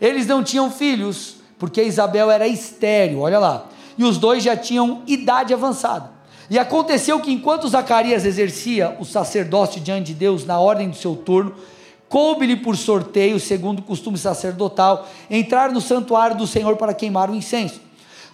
Eles não tinham filhos, porque Isabel era estéril, olha lá e os dois já tinham idade avançada. E aconteceu que enquanto Zacarias exercia o sacerdócio diante de Deus na ordem do seu turno, coube-lhe por sorteio, segundo o costume sacerdotal, entrar no santuário do Senhor para queimar o incenso.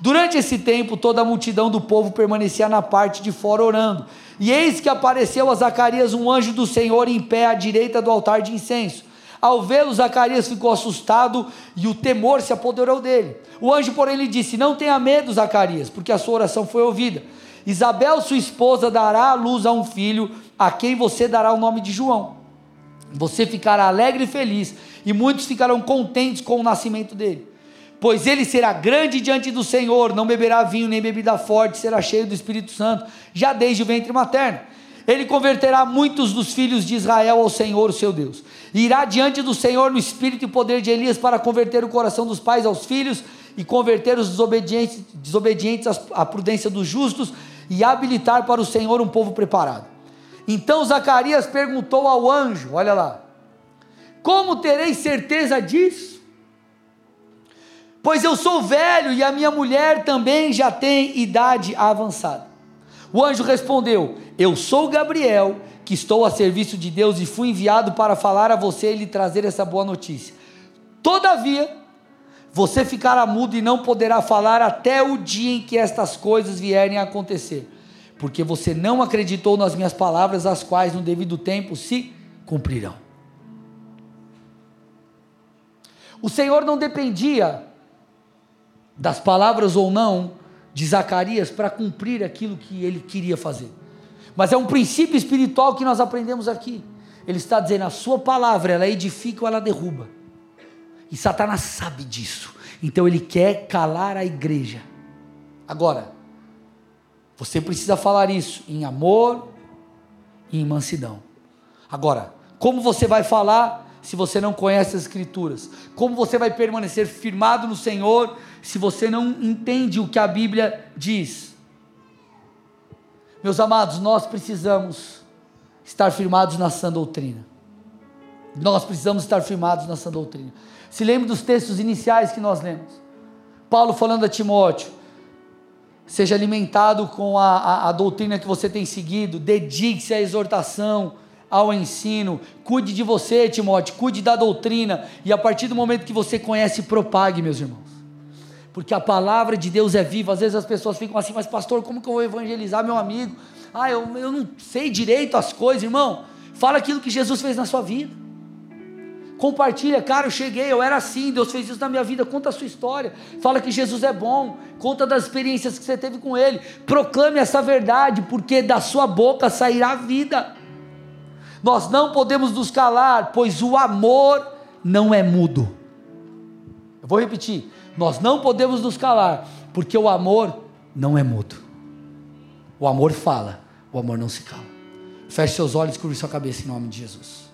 Durante esse tempo, toda a multidão do povo permanecia na parte de fora orando. E eis que apareceu a Zacarias um anjo do Senhor em pé à direita do altar de incenso. Ao vê-lo, Zacarias ficou assustado e o temor se apoderou dele. O anjo, porém, lhe disse: Não tenha medo, Zacarias, porque a sua oração foi ouvida. Isabel, sua esposa, dará à luz a um filho, a quem você dará o nome de João. Você ficará alegre e feliz, e muitos ficarão contentes com o nascimento dele. Pois ele será grande diante do Senhor, não beberá vinho nem bebida forte, será cheio do Espírito Santo, já desde o ventre materno ele converterá muitos dos filhos de Israel ao Senhor, seu Deus. Irá diante do Senhor no espírito e poder de Elias para converter o coração dos pais aos filhos e converter os desobedientes, desobedientes à prudência dos justos e habilitar para o Senhor um povo preparado. Então Zacarias perguntou ao anjo: Olha lá, como terei certeza disso? Pois eu sou velho e a minha mulher também já tem idade avançada. O anjo respondeu: Eu sou Gabriel, que estou a serviço de Deus e fui enviado para falar a você e lhe trazer essa boa notícia. Todavia, você ficará mudo e não poderá falar até o dia em que estas coisas vierem a acontecer, porque você não acreditou nas minhas palavras, as quais no devido tempo se cumprirão. O Senhor não dependia das palavras ou não de Zacarias para cumprir aquilo que ele queria fazer. Mas é um princípio espiritual que nós aprendemos aqui. Ele está dizendo: a sua palavra, ela edifica ou ela derruba. E Satanás sabe disso. Então ele quer calar a igreja. Agora, você precisa falar isso em amor e em mansidão. Agora, como você vai falar se você não conhece as Escrituras? Como você vai permanecer firmado no Senhor se você não entende o que a Bíblia diz? Meus amados, nós precisamos estar firmados na sã doutrina. Nós precisamos estar firmados na sã doutrina. Se lembre dos textos iniciais que nós lemos. Paulo falando a Timóteo: seja alimentado com a, a, a doutrina que você tem seguido, dedique-se à exortação, ao ensino, cuide de você, Timóteo, cuide da doutrina, e a partir do momento que você conhece, propague, meus irmãos. Porque a palavra de Deus é viva. Às vezes as pessoas ficam assim, mas pastor, como que eu vou evangelizar meu amigo? Ah, eu, eu não sei direito as coisas, irmão. Fala aquilo que Jesus fez na sua vida. Compartilha, cara, eu cheguei, eu era assim, Deus fez isso na minha vida, conta a sua história. Fala que Jesus é bom, conta das experiências que você teve com Ele. Proclame essa verdade, porque da sua boca sairá vida. Nós não podemos nos calar, pois o amor não é mudo. Eu vou repetir: nós não podemos nos calar, porque o amor não é mudo. O amor fala, o amor não se cala. Feche seus olhos e curve sua cabeça em nome de Jesus.